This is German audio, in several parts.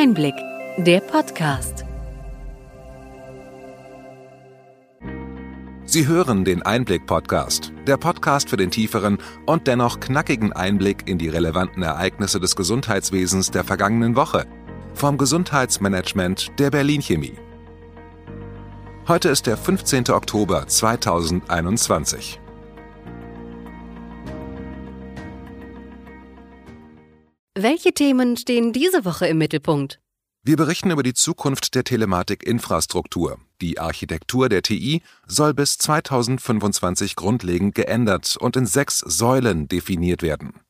Einblick, der Podcast. Sie hören den Einblick-Podcast, der Podcast für den tieferen und dennoch knackigen Einblick in die relevanten Ereignisse des Gesundheitswesens der vergangenen Woche vom Gesundheitsmanagement der Berlin Chemie. Heute ist der 15. Oktober 2021. Welche Themen stehen diese Woche im Mittelpunkt? Wir berichten über die Zukunft der Telematikinfrastruktur. Die Architektur der TI soll bis 2025 grundlegend geändert und in sechs Säulen definiert werden.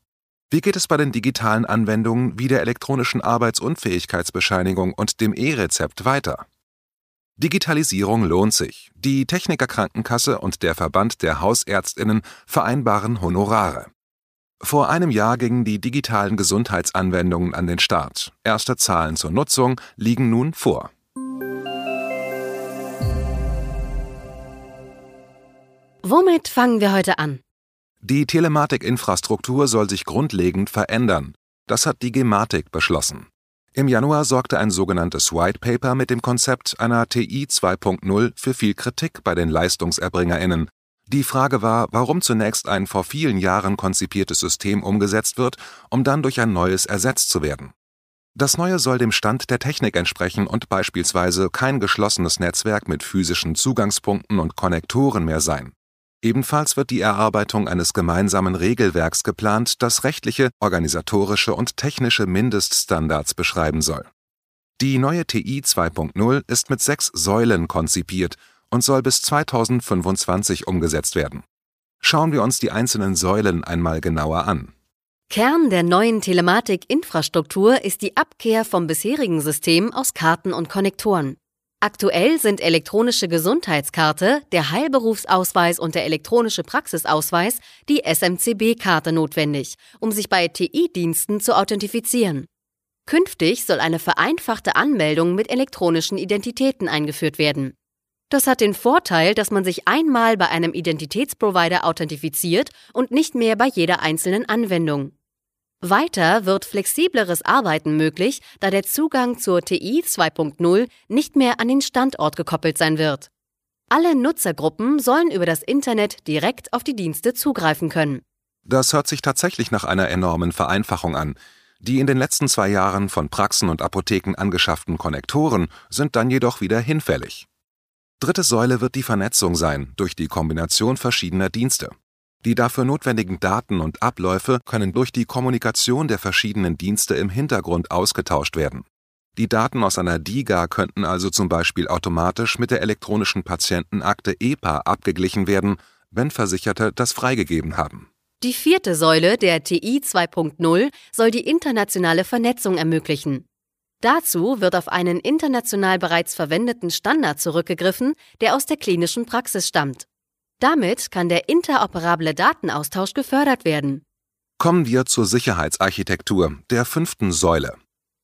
Wie geht es bei den digitalen Anwendungen wie der elektronischen Arbeitsunfähigkeitsbescheinigung und dem E-Rezept weiter? Digitalisierung lohnt sich. Die Technikerkrankenkasse und der Verband der Hausärztinnen vereinbaren Honorare. Vor einem Jahr gingen die digitalen Gesundheitsanwendungen an den Start. Erste Zahlen zur Nutzung liegen nun vor. Womit fangen wir heute an? Die Telematikinfrastruktur soll sich grundlegend verändern. Das hat die Gematik beschlossen. Im Januar sorgte ein sogenanntes White Paper mit dem Konzept einer TI 2.0 für viel Kritik bei den Leistungserbringerinnen, die Frage war, warum zunächst ein vor vielen Jahren konzipiertes System umgesetzt wird, um dann durch ein neues ersetzt zu werden. Das Neue soll dem Stand der Technik entsprechen und beispielsweise kein geschlossenes Netzwerk mit physischen Zugangspunkten und Konnektoren mehr sein. Ebenfalls wird die Erarbeitung eines gemeinsamen Regelwerks geplant, das rechtliche, organisatorische und technische Mindeststandards beschreiben soll. Die neue TI 2.0 ist mit sechs Säulen konzipiert und soll bis 2025 umgesetzt werden. Schauen wir uns die einzelnen Säulen einmal genauer an. Kern der neuen Telematik-Infrastruktur ist die Abkehr vom bisherigen System aus Karten und Konnektoren. Aktuell sind elektronische Gesundheitskarte, der Heilberufsausweis und der elektronische Praxisausweis, die SMCB-Karte notwendig, um sich bei TI-Diensten zu authentifizieren. Künftig soll eine vereinfachte Anmeldung mit elektronischen Identitäten eingeführt werden. Das hat den Vorteil, dass man sich einmal bei einem Identitätsprovider authentifiziert und nicht mehr bei jeder einzelnen Anwendung. Weiter wird flexibleres Arbeiten möglich, da der Zugang zur TI 2.0 nicht mehr an den Standort gekoppelt sein wird. Alle Nutzergruppen sollen über das Internet direkt auf die Dienste zugreifen können. Das hört sich tatsächlich nach einer enormen Vereinfachung an. Die in den letzten zwei Jahren von Praxen und Apotheken angeschafften Konnektoren sind dann jedoch wieder hinfällig. Dritte Säule wird die Vernetzung sein durch die Kombination verschiedener Dienste. Die dafür notwendigen Daten und Abläufe können durch die Kommunikation der verschiedenen Dienste im Hintergrund ausgetauscht werden. Die Daten aus einer DIGA könnten also zum Beispiel automatisch mit der elektronischen Patientenakte EPA abgeglichen werden, wenn Versicherte das freigegeben haben. Die vierte Säule der TI 2.0 soll die internationale Vernetzung ermöglichen. Dazu wird auf einen international bereits verwendeten Standard zurückgegriffen, der aus der klinischen Praxis stammt. Damit kann der interoperable Datenaustausch gefördert werden. Kommen wir zur Sicherheitsarchitektur, der fünften Säule.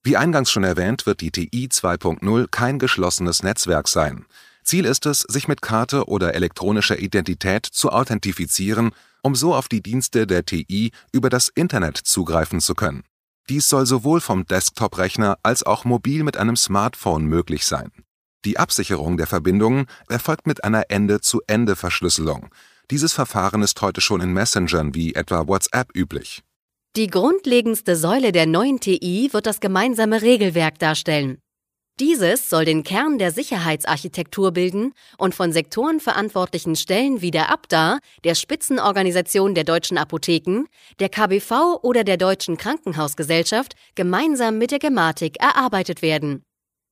Wie eingangs schon erwähnt, wird die TI 2.0 kein geschlossenes Netzwerk sein. Ziel ist es, sich mit Karte oder elektronischer Identität zu authentifizieren, um so auf die Dienste der TI über das Internet zugreifen zu können. Dies soll sowohl vom Desktop-Rechner als auch mobil mit einem Smartphone möglich sein. Die Absicherung der Verbindungen erfolgt mit einer Ende-zu-Ende-Verschlüsselung. Dieses Verfahren ist heute schon in Messengern wie etwa WhatsApp üblich. Die grundlegendste Säule der neuen TI wird das gemeinsame Regelwerk darstellen. Dieses soll den Kern der Sicherheitsarchitektur bilden und von sektorenverantwortlichen Stellen wie der ABDA, der Spitzenorganisation der deutschen Apotheken, der KBV oder der Deutschen Krankenhausgesellschaft gemeinsam mit der Gematik erarbeitet werden.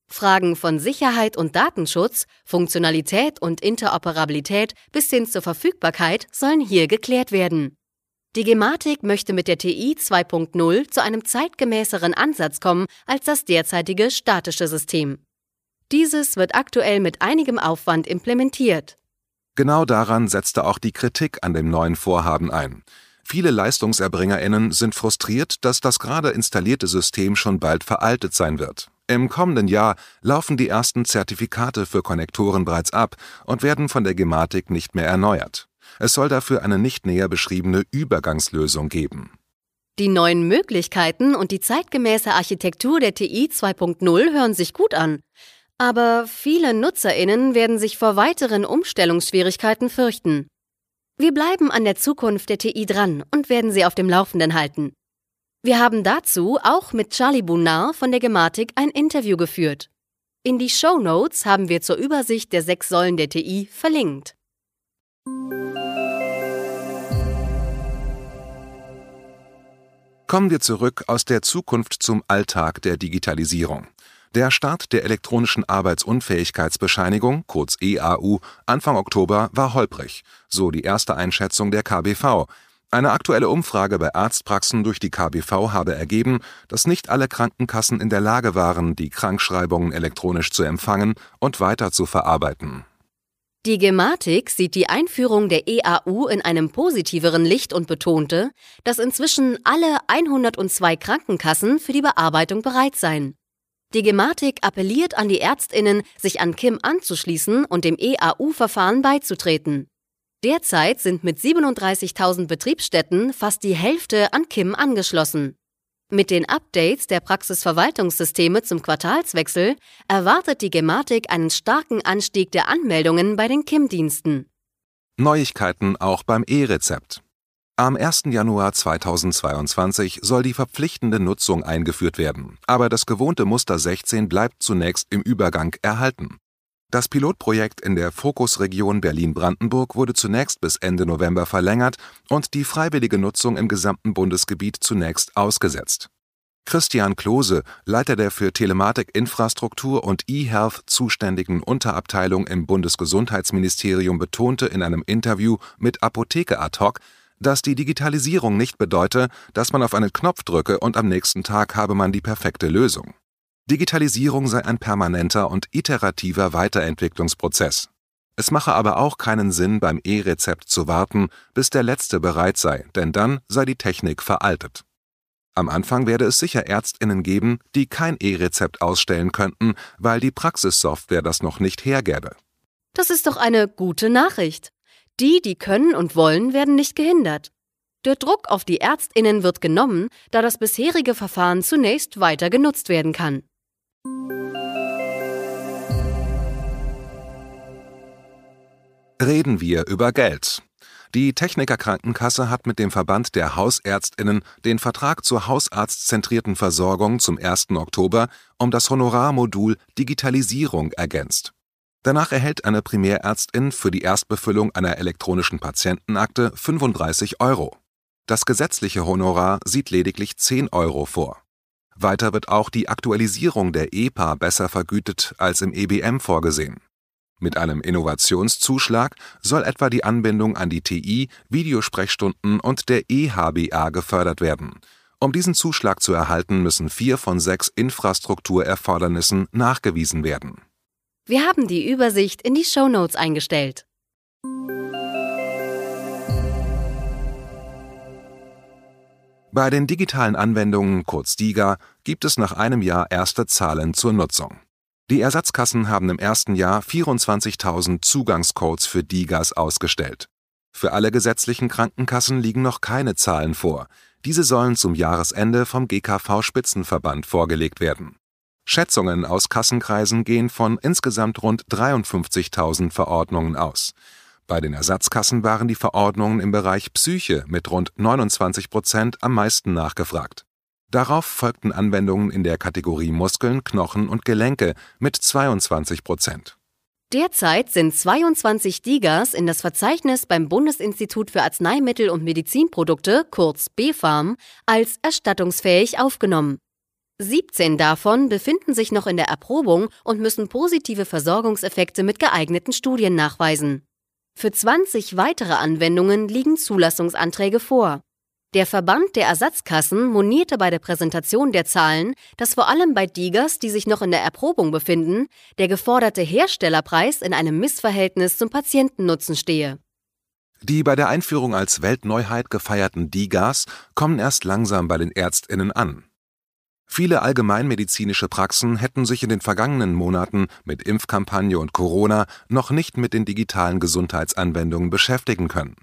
Fragen von Sicherheit und Datenschutz, Funktionalität und Interoperabilität bis hin zur Verfügbarkeit sollen hier geklärt werden. Die Gematik möchte mit der TI 2.0 zu einem zeitgemäßeren Ansatz kommen als das derzeitige statische System. Dieses wird aktuell mit einigem Aufwand implementiert. Genau daran setzte auch die Kritik an dem neuen Vorhaben ein. Viele Leistungserbringerinnen sind frustriert, dass das gerade installierte System schon bald veraltet sein wird. Im kommenden Jahr laufen die ersten Zertifikate für Konnektoren bereits ab und werden von der Gematik nicht mehr erneuert. Es soll dafür eine nicht näher beschriebene Übergangslösung geben. Die neuen Möglichkeiten und die zeitgemäße Architektur der TI 2.0 hören sich gut an. Aber viele Nutzerinnen werden sich vor weiteren Umstellungsschwierigkeiten fürchten. Wir bleiben an der Zukunft der TI dran und werden Sie auf dem Laufenden halten. Wir haben dazu auch mit Charlie Bunard von der Gematik ein Interview geführt. In die Show Notes haben wir zur Übersicht der sechs Säulen der TI verlinkt. Kommen wir zurück aus der Zukunft zum Alltag der Digitalisierung. Der Start der elektronischen Arbeitsunfähigkeitsbescheinigung, kurz EAU, Anfang Oktober war holprig, so die erste Einschätzung der KBV. Eine aktuelle Umfrage bei Arztpraxen durch die KBV habe ergeben, dass nicht alle Krankenkassen in der Lage waren, die Krankschreibungen elektronisch zu empfangen und weiter zu verarbeiten. Die Gematik sieht die Einführung der EAU in einem positiveren Licht und betonte, dass inzwischen alle 102 Krankenkassen für die Bearbeitung bereit seien. Die Gematik appelliert an die Ärztinnen, sich an Kim anzuschließen und dem EAU-Verfahren beizutreten. Derzeit sind mit 37.000 Betriebsstätten fast die Hälfte an Kim angeschlossen. Mit den Updates der Praxisverwaltungssysteme zum Quartalswechsel erwartet die Gematik einen starken Anstieg der Anmeldungen bei den KIM-Diensten. Neuigkeiten auch beim E-Rezept. Am 1. Januar 2022 soll die verpflichtende Nutzung eingeführt werden, aber das gewohnte Muster 16 bleibt zunächst im Übergang erhalten. Das Pilotprojekt in der Fokusregion Berlin-Brandenburg wurde zunächst bis Ende November verlängert und die freiwillige Nutzung im gesamten Bundesgebiet zunächst ausgesetzt. Christian Klose, Leiter der für Telematikinfrastruktur und eHealth zuständigen Unterabteilung im Bundesgesundheitsministerium, betonte in einem Interview mit Apotheke ad hoc, dass die Digitalisierung nicht bedeute, dass man auf einen Knopf drücke und am nächsten Tag habe man die perfekte Lösung. Digitalisierung sei ein permanenter und iterativer Weiterentwicklungsprozess. Es mache aber auch keinen Sinn, beim E-Rezept zu warten, bis der letzte bereit sei, denn dann sei die Technik veraltet. Am Anfang werde es sicher Ärztinnen geben, die kein E-Rezept ausstellen könnten, weil die Praxissoftware das noch nicht hergäbe. Das ist doch eine gute Nachricht. Die, die können und wollen, werden nicht gehindert. Der Druck auf die Ärztinnen wird genommen, da das bisherige Verfahren zunächst weiter genutzt werden kann. Reden wir über Geld. Die Techniker Krankenkasse hat mit dem Verband der Hausärztinnen den Vertrag zur hausarztzentrierten Versorgung zum 1. Oktober um das Honorarmodul Digitalisierung ergänzt. Danach erhält eine Primärärztin für die Erstbefüllung einer elektronischen Patientenakte 35 Euro. Das gesetzliche Honorar sieht lediglich 10 Euro vor. Weiter wird auch die Aktualisierung der EPA besser vergütet als im EBM vorgesehen. Mit einem Innovationszuschlag soll etwa die Anbindung an die TI, Videosprechstunden und der eHBA gefördert werden. Um diesen Zuschlag zu erhalten, müssen vier von sechs Infrastrukturerfordernissen nachgewiesen werden. Wir haben die Übersicht in die Show Notes eingestellt. Bei den digitalen Anwendungen, kurz DIGA, gibt es nach einem Jahr erste Zahlen zur Nutzung. Die Ersatzkassen haben im ersten Jahr 24.000 Zugangscodes für DIGAs ausgestellt. Für alle gesetzlichen Krankenkassen liegen noch keine Zahlen vor. Diese sollen zum Jahresende vom GKV-Spitzenverband vorgelegt werden. Schätzungen aus Kassenkreisen gehen von insgesamt rund 53.000 Verordnungen aus. Bei den Ersatzkassen waren die Verordnungen im Bereich Psyche mit rund 29 Prozent am meisten nachgefragt. Darauf folgten Anwendungen in der Kategorie Muskeln, Knochen und Gelenke mit 22 Prozent. Derzeit sind 22 DIGAs in das Verzeichnis beim Bundesinstitut für Arzneimittel und Medizinprodukte, kurz BfArM, als erstattungsfähig aufgenommen. 17 davon befinden sich noch in der Erprobung und müssen positive Versorgungseffekte mit geeigneten Studien nachweisen. Für 20 weitere Anwendungen liegen Zulassungsanträge vor. Der Verband der Ersatzkassen monierte bei der Präsentation der Zahlen, dass vor allem bei Digas, die sich noch in der Erprobung befinden, der geforderte Herstellerpreis in einem Missverhältnis zum Patientennutzen stehe. Die bei der Einführung als Weltneuheit gefeierten Digas kommen erst langsam bei den Ärztinnen an. Viele allgemeinmedizinische Praxen hätten sich in den vergangenen Monaten mit Impfkampagne und Corona noch nicht mit den digitalen Gesundheitsanwendungen beschäftigen können.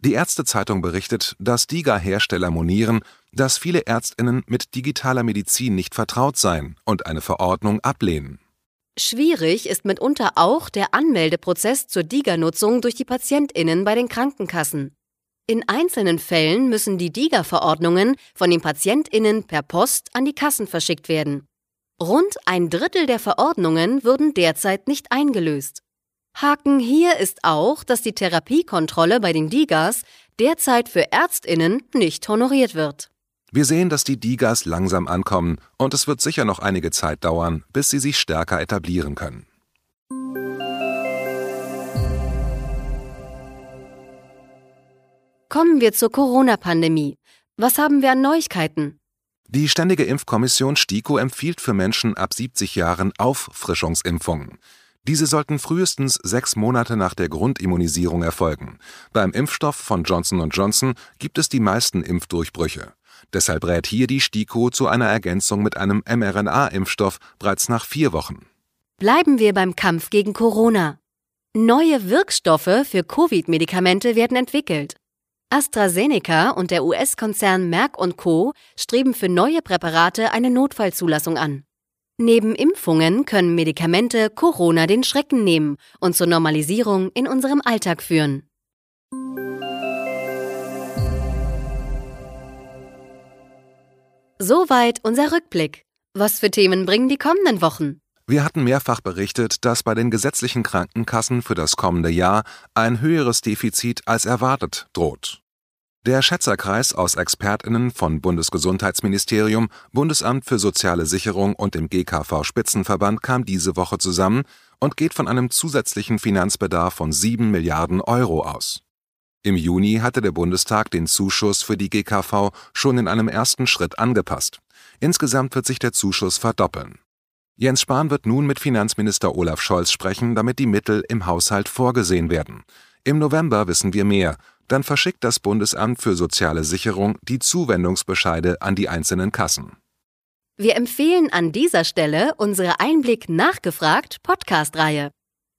Die Ärztezeitung berichtet, dass DIGA-Hersteller monieren, dass viele Ärztinnen mit digitaler Medizin nicht vertraut seien und eine Verordnung ablehnen. Schwierig ist mitunter auch der Anmeldeprozess zur DIGA-Nutzung durch die Patientinnen bei den Krankenkassen. In einzelnen Fällen müssen die DIGA-Verordnungen von den Patientinnen per Post an die Kassen verschickt werden. Rund ein Drittel der Verordnungen würden derzeit nicht eingelöst. Haken hier ist auch, dass die Therapiekontrolle bei den DIGAs derzeit für Ärztinnen nicht honoriert wird. Wir sehen, dass die DIGAs langsam ankommen und es wird sicher noch einige Zeit dauern, bis sie sich stärker etablieren können. Kommen wir zur Corona-Pandemie. Was haben wir an Neuigkeiten? Die Ständige Impfkommission STIKO empfiehlt für Menschen ab 70 Jahren Auffrischungsimpfungen. Diese sollten frühestens sechs Monate nach der Grundimmunisierung erfolgen. Beim Impfstoff von Johnson Johnson gibt es die meisten Impfdurchbrüche. Deshalb rät hier die STIKO zu einer Ergänzung mit einem mRNA-Impfstoff bereits nach vier Wochen. Bleiben wir beim Kampf gegen Corona. Neue Wirkstoffe für Covid-Medikamente werden entwickelt. AstraZeneca und der US-Konzern Merck Co. streben für neue Präparate eine Notfallzulassung an. Neben Impfungen können Medikamente Corona den Schrecken nehmen und zur Normalisierung in unserem Alltag führen. Soweit unser Rückblick. Was für Themen bringen die kommenden Wochen? Wir hatten mehrfach berichtet, dass bei den gesetzlichen Krankenkassen für das kommende Jahr ein höheres Defizit als erwartet droht. Der Schätzerkreis aus Expertinnen von Bundesgesundheitsministerium, Bundesamt für Soziale Sicherung und dem GKV Spitzenverband kam diese Woche zusammen und geht von einem zusätzlichen Finanzbedarf von 7 Milliarden Euro aus. Im Juni hatte der Bundestag den Zuschuss für die GKV schon in einem ersten Schritt angepasst. Insgesamt wird sich der Zuschuss verdoppeln. Jens Spahn wird nun mit Finanzminister Olaf Scholz sprechen, damit die Mittel im Haushalt vorgesehen werden. Im November wissen wir mehr, dann verschickt das Bundesamt für soziale Sicherung die Zuwendungsbescheide an die einzelnen Kassen. Wir empfehlen an dieser Stelle unsere Einblick nachgefragt Podcast-Reihe.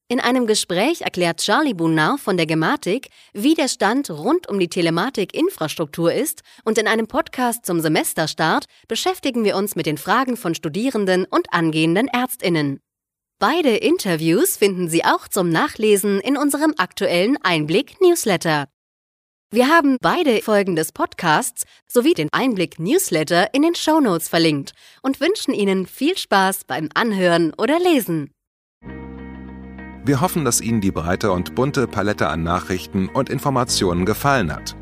In einem Gespräch erklärt Charlie Bunard von der Gematik, wie der Stand rund um die Telematik-Infrastruktur ist und in einem Podcast zum Semesterstart beschäftigen wir uns mit den Fragen von Studierenden und angehenden Ärztinnen. Beide Interviews finden Sie auch zum Nachlesen in unserem aktuellen Einblick-Newsletter. Wir haben beide Folgen des Podcasts sowie den Einblick-Newsletter in den Shownotes verlinkt und wünschen Ihnen viel Spaß beim Anhören oder Lesen. Wir hoffen, dass Ihnen die breite und bunte Palette an Nachrichten und Informationen gefallen hat.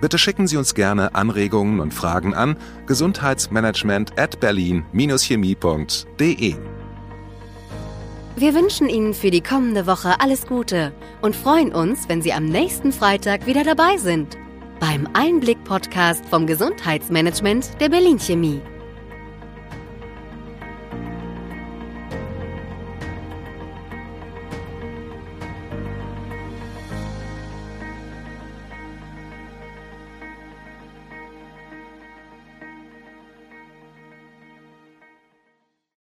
Bitte schicken Sie uns gerne Anregungen und Fragen an gesundheitsmanagement at berlin-chemie.de. Wir wünschen Ihnen für die kommende Woche alles Gute und freuen uns, wenn Sie am nächsten Freitag wieder dabei sind beim Einblick-Podcast vom Gesundheitsmanagement der Berlin Chemie.